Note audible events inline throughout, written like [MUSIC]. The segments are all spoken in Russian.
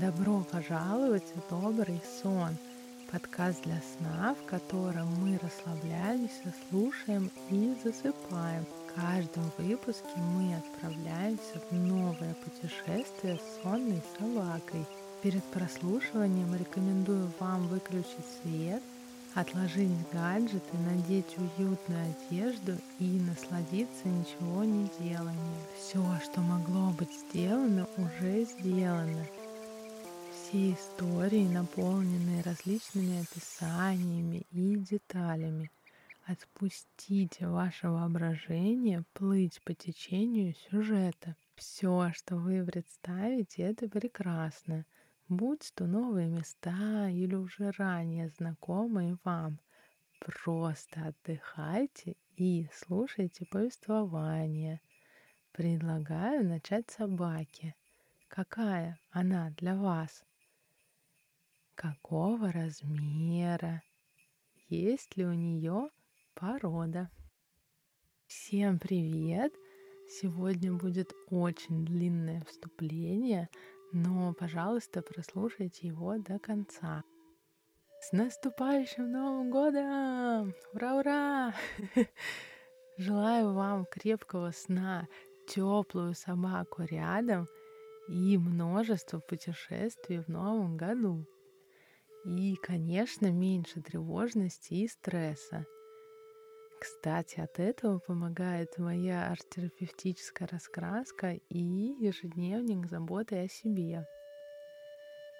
Добро пожаловать в добрый сон. Подкаст для сна, в котором мы расслабляемся, слушаем и засыпаем. В каждом выпуске мы отправляемся в новое путешествие с сонной собакой. Перед прослушиванием рекомендую вам выключить свет, отложить гаджеты, надеть уютную одежду и насладиться ничего не деланием. Все, что могло быть сделано, уже сделано. Все истории наполнены различными описаниями и деталями. Отпустите ваше воображение плыть по течению сюжета. Все, что вы представите, это прекрасно будь то новые места или уже ранее знакомые вам. Просто отдыхайте и слушайте повествование. Предлагаю начать с собаки. Какая она для вас? Какого размера? Есть ли у нее порода? Всем привет! Сегодня будет очень длинное вступление, но, пожалуйста, прослушайте его до конца. С наступающим Новым годом! Ура, ура! [LAUGHS] Желаю вам крепкого сна, теплую собаку рядом и множество путешествий в новом году. И, конечно, меньше тревожности и стресса. Кстати, от этого помогает моя арт-терапевтическая раскраска и ежедневник заботы о себе.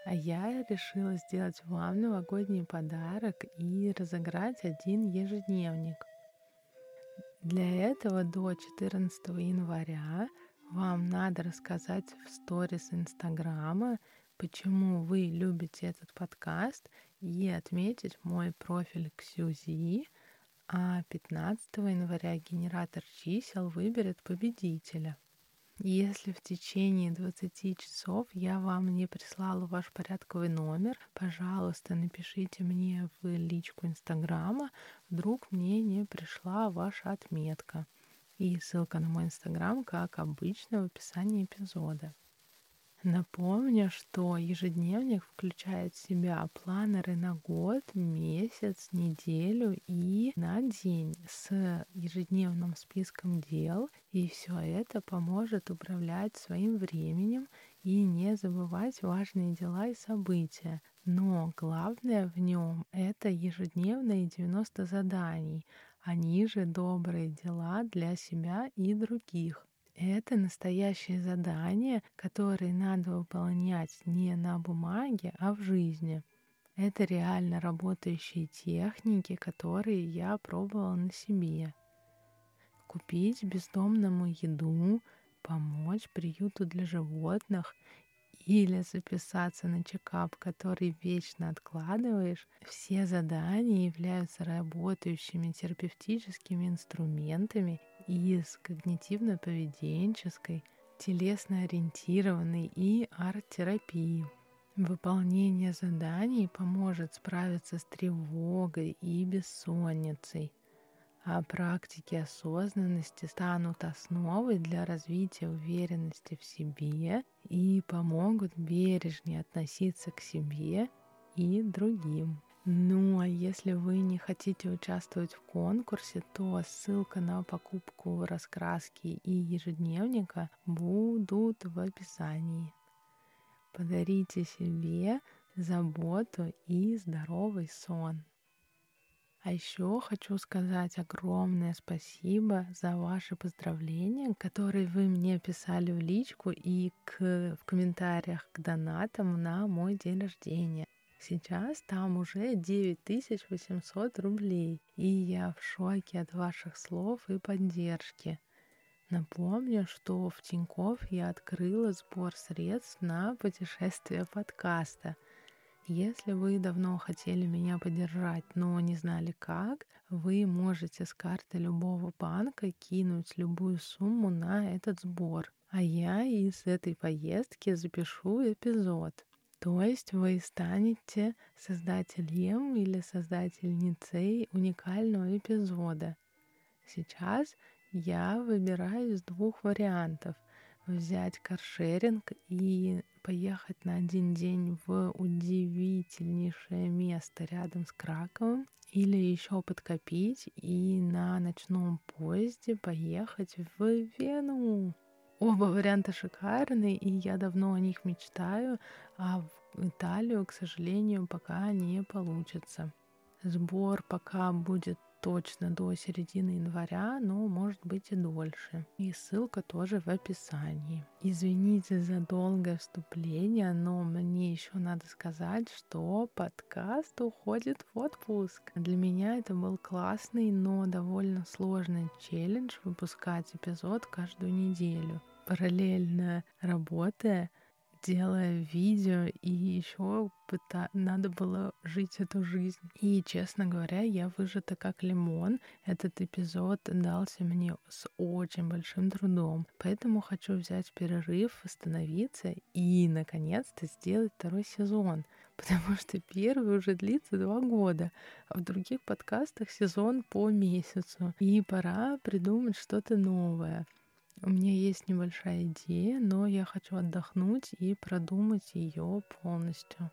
А я решила сделать вам новогодний подарок и разыграть один ежедневник. Для этого до 14 января вам надо рассказать в сторис Инстаграма, почему вы любите этот подкаст и отметить мой профиль Ксюзи – а 15 января генератор чисел выберет победителя. Если в течение 20 часов я вам не прислала ваш порядковый номер, пожалуйста, напишите мне в личку Инстаграма, вдруг мне не пришла ваша отметка. И ссылка на мой Инстаграм, как обычно, в описании эпизода. Напомню, что ежедневник включает в себя планеры на год, месяц, неделю и на день с ежедневным списком дел. И все это поможет управлять своим временем и не забывать важные дела и события. Но главное в нем это ежедневные 90 заданий, они же добрые дела для себя и других. Это настоящее задание, которое надо выполнять не на бумаге, а в жизни. Это реально работающие техники, которые я пробовала на себе. Купить бездомному еду, помочь приюту для животных или записаться на чекап, который вечно откладываешь, все задания являются работающими терапевтическими инструментами из когнитивно-поведенческой, телесно-ориентированной и арт-терапии. Выполнение заданий поможет справиться с тревогой и бессонницей, а практики осознанности станут основой для развития уверенности в себе и помогут бережнее относиться к себе и другим. Ну а если вы не хотите участвовать в конкурсе, то ссылка на покупку раскраски и ежедневника будут в описании. Подарите себе заботу и здоровый сон. А еще хочу сказать огромное спасибо за ваши поздравления, которые вы мне писали в личку и к, в комментариях к донатам на мой день рождения. Сейчас там уже 9800 рублей, и я в шоке от ваших слов и поддержки. Напомню, что в Тинькофф я открыла сбор средств на путешествие подкаста. Если вы давно хотели меня поддержать, но не знали как, вы можете с карты любого банка кинуть любую сумму на этот сбор. А я из этой поездки запишу эпизод. То есть вы станете создателем или создательницей уникального эпизода. Сейчас я выбираю из двух вариантов. Взять каршеринг и поехать на один день в удивительнейшее место рядом с Краковым или еще подкопить и на ночном поезде поехать в Вену. Оба варианта шикарные, и я давно о них мечтаю, а в Италию, к сожалению, пока не получится. Сбор пока будет точно до середины января, но может быть и дольше. И ссылка тоже в описании. Извините за долгое вступление, но мне еще надо сказать, что подкаст уходит в отпуск. Для меня это был классный, но довольно сложный челлендж выпускать эпизод каждую неделю. Параллельно работая, делая видео, и еще надо было жить эту жизнь. И, честно говоря, я выжата как лимон. Этот эпизод дался мне с очень большим трудом. Поэтому хочу взять перерыв, восстановиться и, наконец-то, сделать второй сезон. [LAUGHS] Потому что первый уже длится два года, а в других подкастах сезон по месяцу. И пора придумать что-то новое. У меня есть небольшая идея, но я хочу отдохнуть и продумать ее полностью.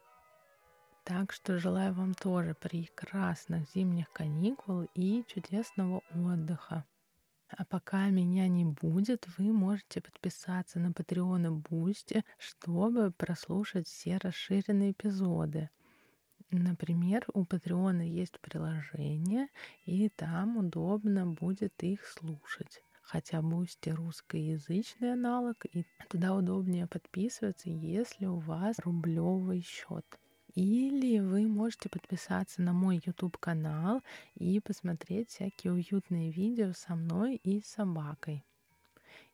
Так что желаю вам тоже прекрасных зимних каникул и чудесного отдыха. А пока меня не будет, вы можете подписаться на Patreon и Boosty, чтобы прослушать все расширенные эпизоды. Например, у Patreon а есть приложение, и там удобно будет их слушать хотя Boosty русскоязычный аналог, и туда удобнее подписываться, если у вас рублевый счет. Или вы можете подписаться на мой YouTube канал и посмотреть всякие уютные видео со мной и собакой.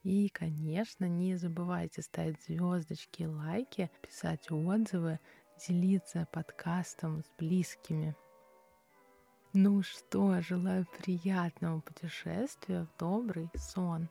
И, конечно, не забывайте ставить звездочки, лайки, писать отзывы, делиться подкастом с близкими. Ну что, желаю приятного путешествия в добрый сон.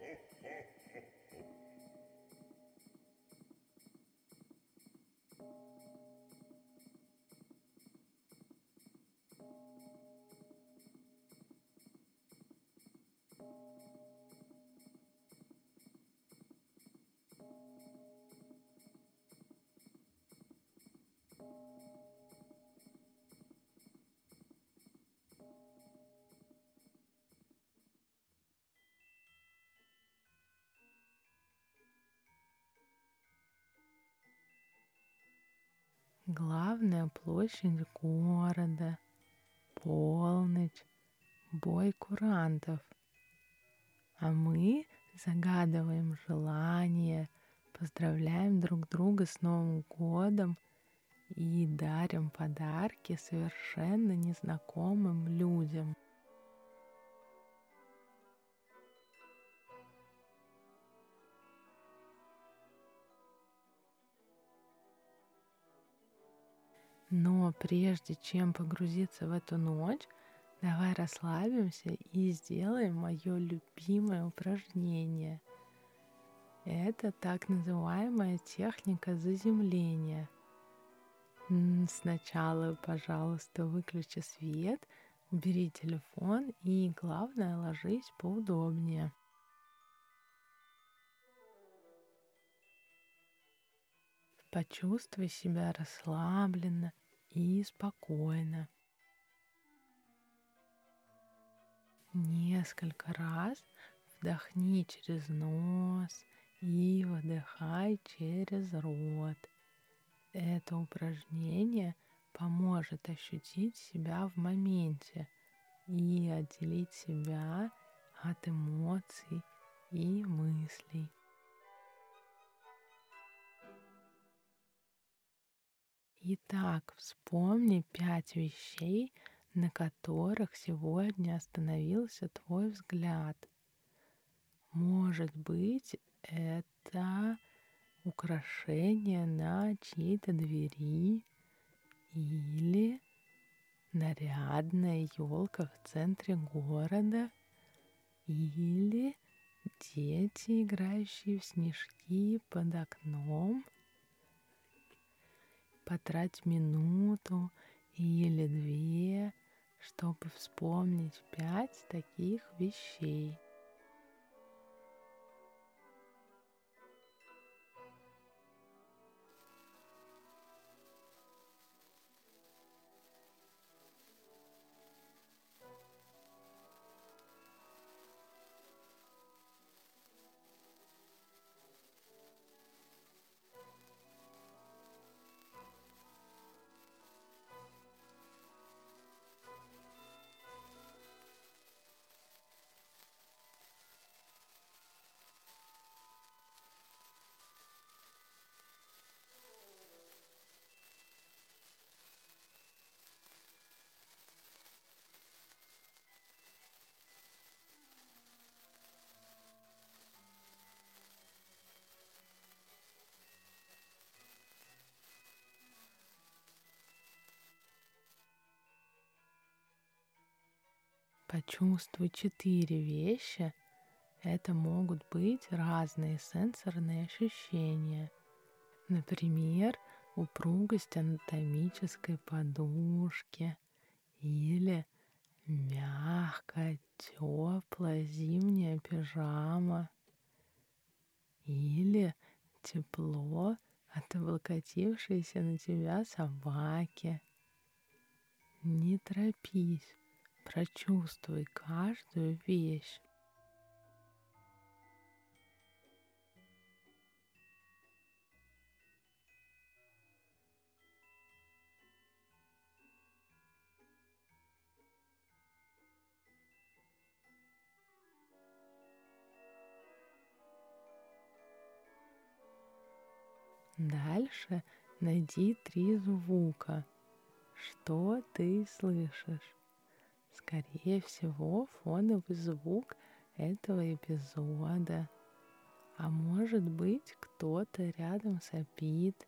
ho, [LAUGHS] ho. Главная площадь города, полночь, бой курантов. А мы загадываем желания, поздравляем друг друга с Новым годом и дарим подарки совершенно незнакомым людям. Прежде чем погрузиться в эту ночь, давай расслабимся и сделаем мое любимое упражнение. Это так называемая техника заземления. Сначала, пожалуйста, выключи свет, убери телефон и, главное, ложись поудобнее. Почувствуй себя расслабленно и спокойно. Несколько раз вдохни через нос и выдыхай через рот. Это упражнение поможет ощутить себя в моменте и отделить себя от эмоций и мыслей. Итак, вспомни пять вещей, на которых сегодня остановился твой взгляд. Может быть, это украшение на чьей-то двери или нарядная елка в центре города или дети, играющие в снежки под окном. Потрать минуту или две, чтобы вспомнить пять таких вещей. Почувствуй четыре вещи. Это могут быть разные сенсорные ощущения. Например, упругость анатомической подушки или мягкая, теплая зимняя пижама или тепло от облокотившейся на тебя собаки. Не торопись, Прочувствуй каждую вещь. Дальше найди три звука. Что ты слышишь? Скорее всего, фоновый звук этого эпизода. А может быть, кто-то рядом сопит,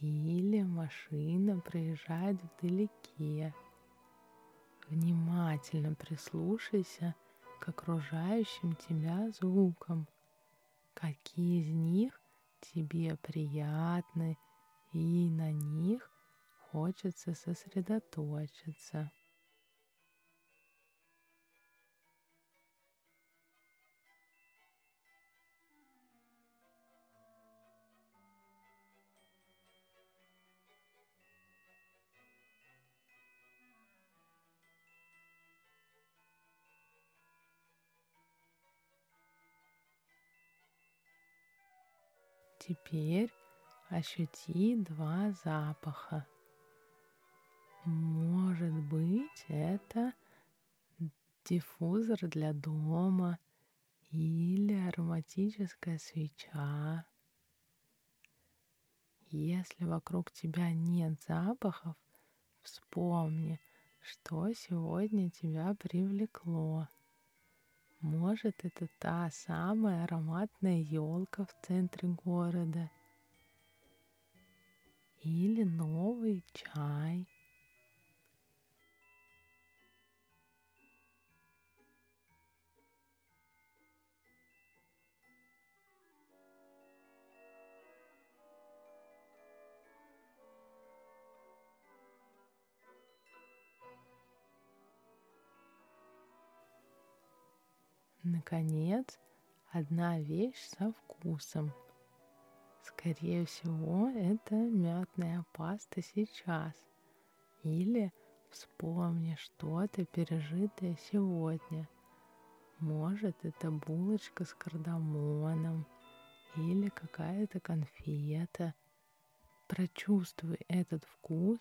или машина проезжает вдалеке. Внимательно прислушайся к окружающим тебя звукам. Какие из них тебе приятны, и на них хочется сосредоточиться. Теперь ощути два запаха. Может быть, это диффузор для дома или ароматическая свеча. Если вокруг тебя нет запахов, вспомни, что сегодня тебя привлекло. Может, это та самая ароматная елка в центре города. Или новый чай. Наконец, одна вещь со вкусом. Скорее всего, это мятная паста сейчас. Или вспомни что-то пережитое сегодня. Может, это булочка с кардамоном или какая-то конфета. Прочувствуй этот вкус,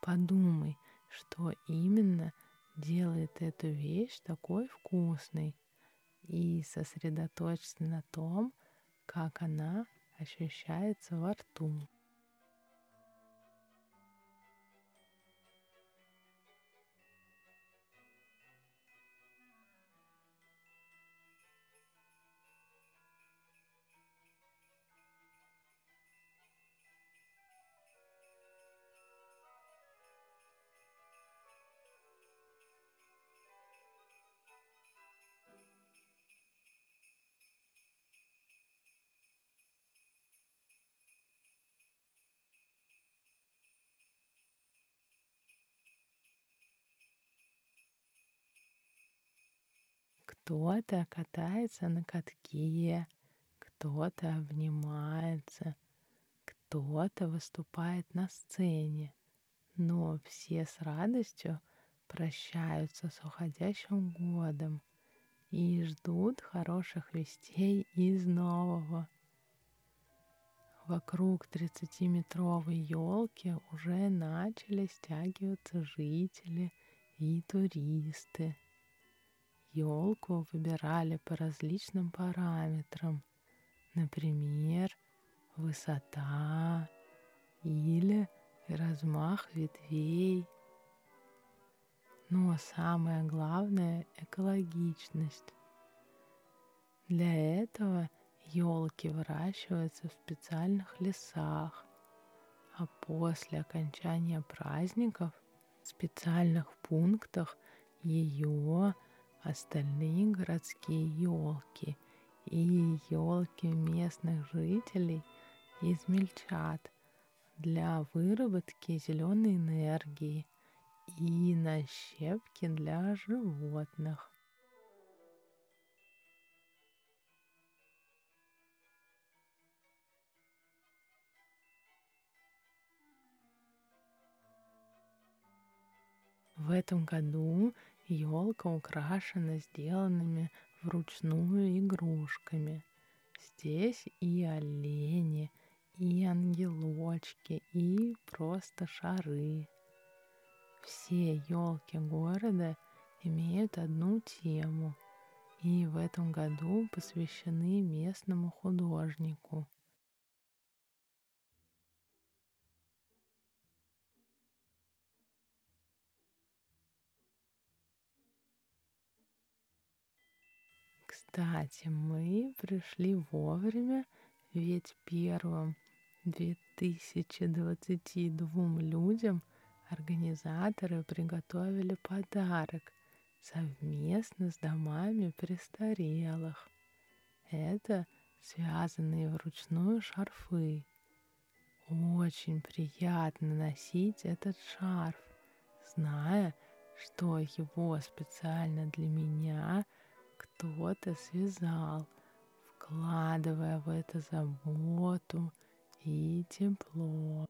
подумай, что именно делает эту вещь такой вкусной и сосредоточься на том, как она ощущается во рту. Кто-то катается на катке, кто-то обнимается, кто-то выступает на сцене, но все с радостью прощаются с уходящим годом и ждут хороших вестей из нового. Вокруг 30-метровой елки уже начали стягиваться жители и туристы. Елку выбирали по различным параметрам, например, высота или размах ветвей. Но самое главное — экологичность. Для этого елки выращиваются в специальных лесах, а после окончания праздников в специальных пунктах ее остальные городские елки и елки местных жителей измельчат для выработки зеленой энергии и на щепки для животных. В этом году Елка украшена сделанными вручную игрушками. Здесь и олени, и ангелочки, и просто шары. Все елки города имеют одну тему и в этом году посвящены местному художнику. Кстати, мы пришли вовремя, ведь первым 2022 людям организаторы приготовили подарок совместно с домами престарелых. Это связанные вручную шарфы. Очень приятно носить этот шарф, зная, что его специально для меня – кто-то связал, вкладывая в это заботу и тепло.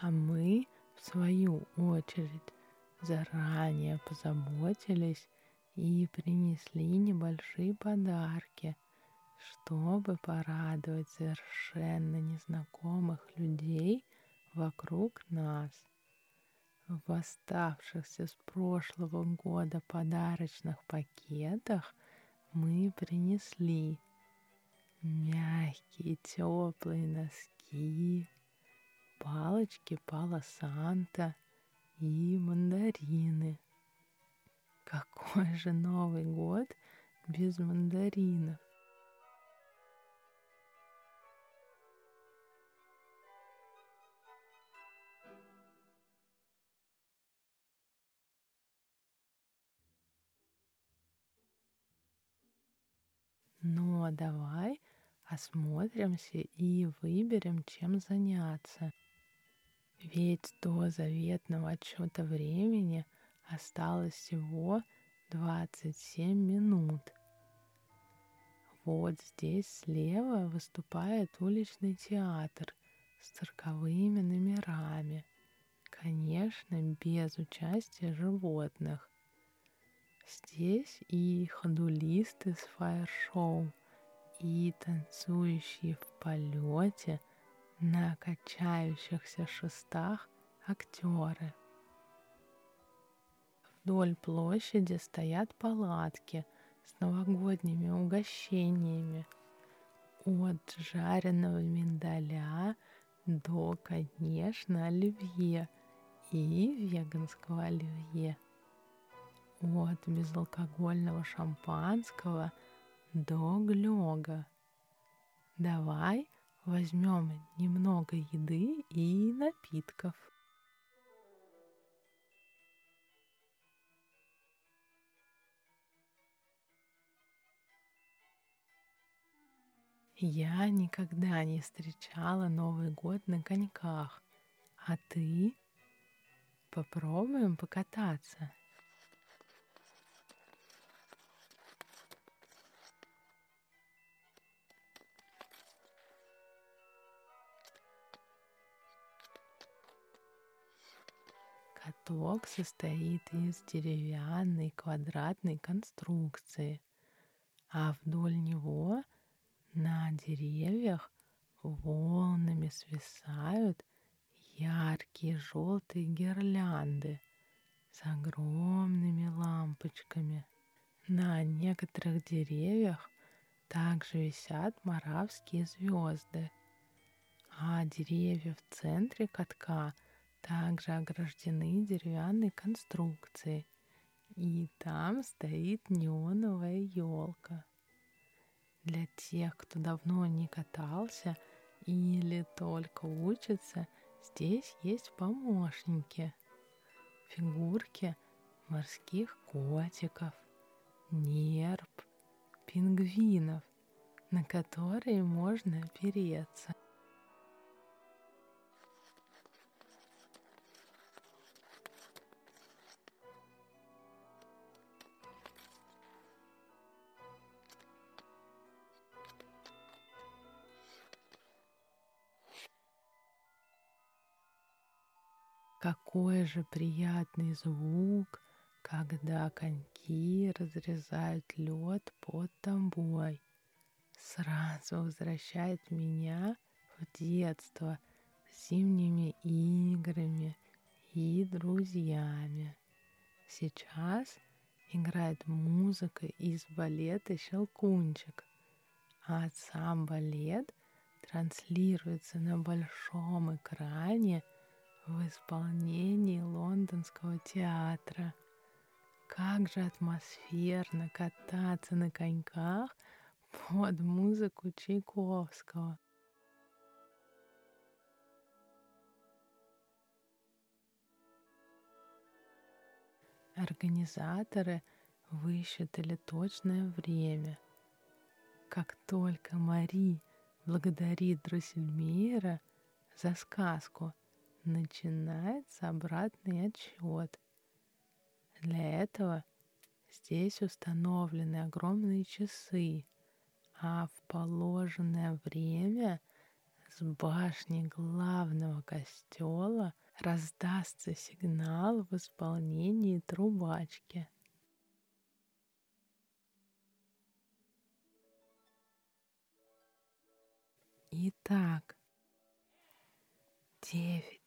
А мы, в свою очередь, заранее позаботились и принесли небольшие подарки – чтобы порадовать совершенно незнакомых людей вокруг нас. В оставшихся с прошлого года подарочных пакетах мы принесли мягкие теплые носки, палочки Пала Санта и мандарины. Какой же Новый год без мандаринов? Давай осмотримся и выберем, чем заняться. Ведь до заветного отчета времени осталось всего 27 минут. Вот здесь слева выступает уличный театр с цирковыми номерами. Конечно, без участия животных. Здесь и ходулисты с фаер-шоу, и танцующие в полете на качающихся шестах актеры. Вдоль площади стоят палатки с новогодними угощениями. От жареного миндаля до, конечно, оливье и веганского оливье. От безалкогольного шампанского до глёга. Давай возьмем немного еды и напитков. Я никогда не встречала Новый год на коньках. А ты? Попробуем покататься. Каток состоит из деревянной квадратной конструкции, а вдоль него на деревьях волнами свисают яркие желтые гирлянды с огромными лампочками. На некоторых деревьях также висят маравские звезды, а деревья в центре катка также ограждены деревянной конструкцией, и там стоит неоновая елка. Для тех, кто давно не катался или только учится, здесь есть помощники. Фигурки морских котиков, нерп, пингвинов, на которые можно опереться. Какой же приятный звук, когда коньки разрезают лед под тобой. Сразу возвращает меня в детство с зимними играми и друзьями. Сейчас играет музыка из балета «Щелкунчик», а сам балет транслируется на большом экране – в исполнении лондонского театра. Как же атмосферно кататься на коньках под музыку Чайковского. Организаторы высчитали точное время. Как только Мари благодарит Дроссельмейра за сказку – начинается обратный отсчет. Для этого здесь установлены огромные часы, а в положенное время с башни главного костела раздастся сигнал в исполнении трубачки. Итак, девять,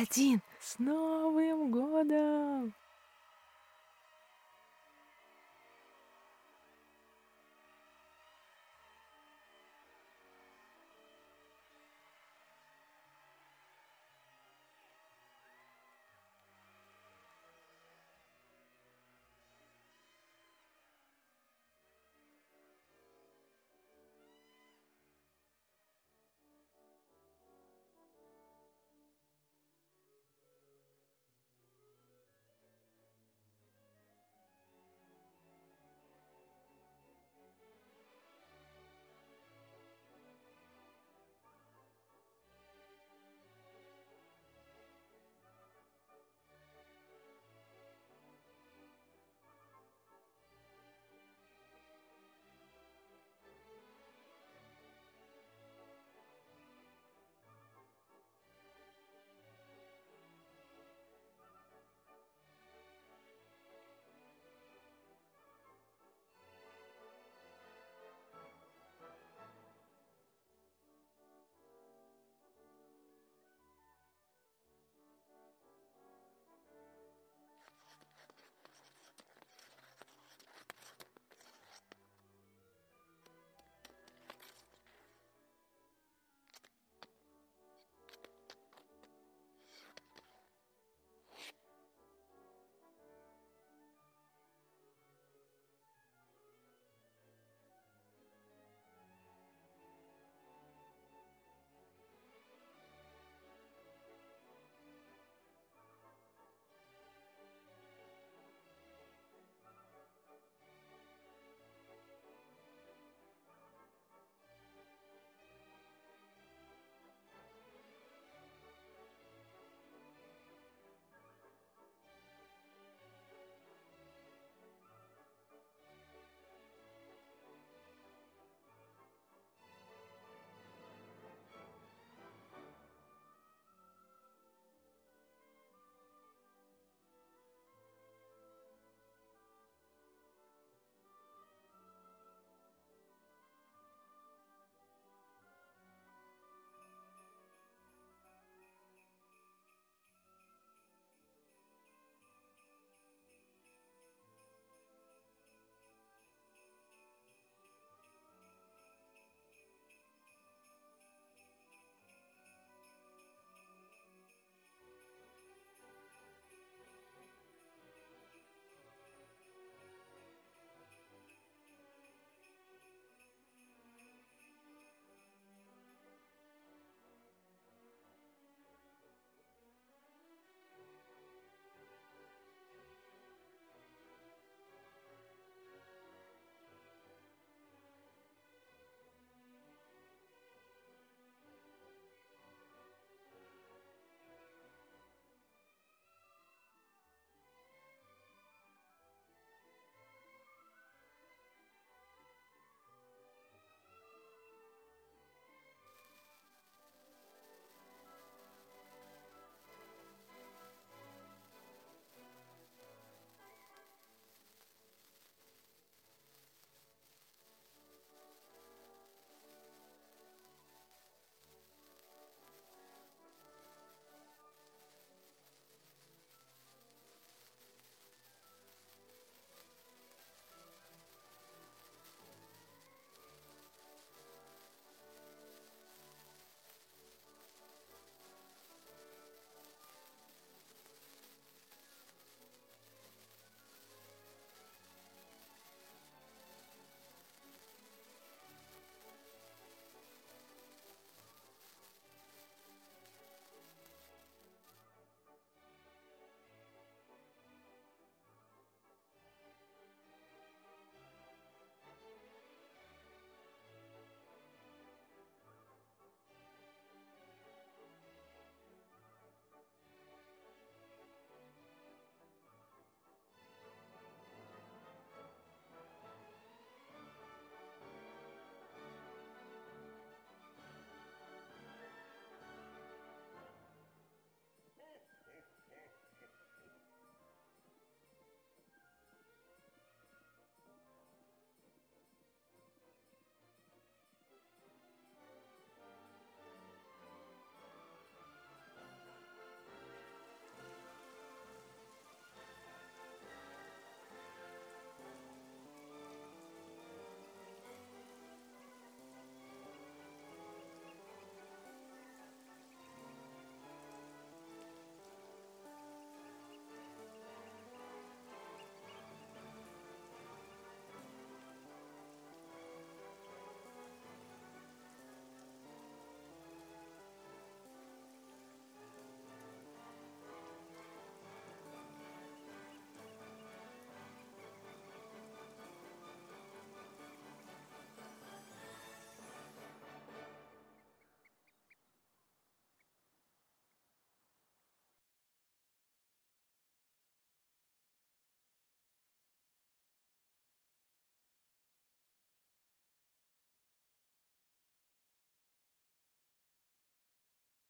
один. С Новым годом!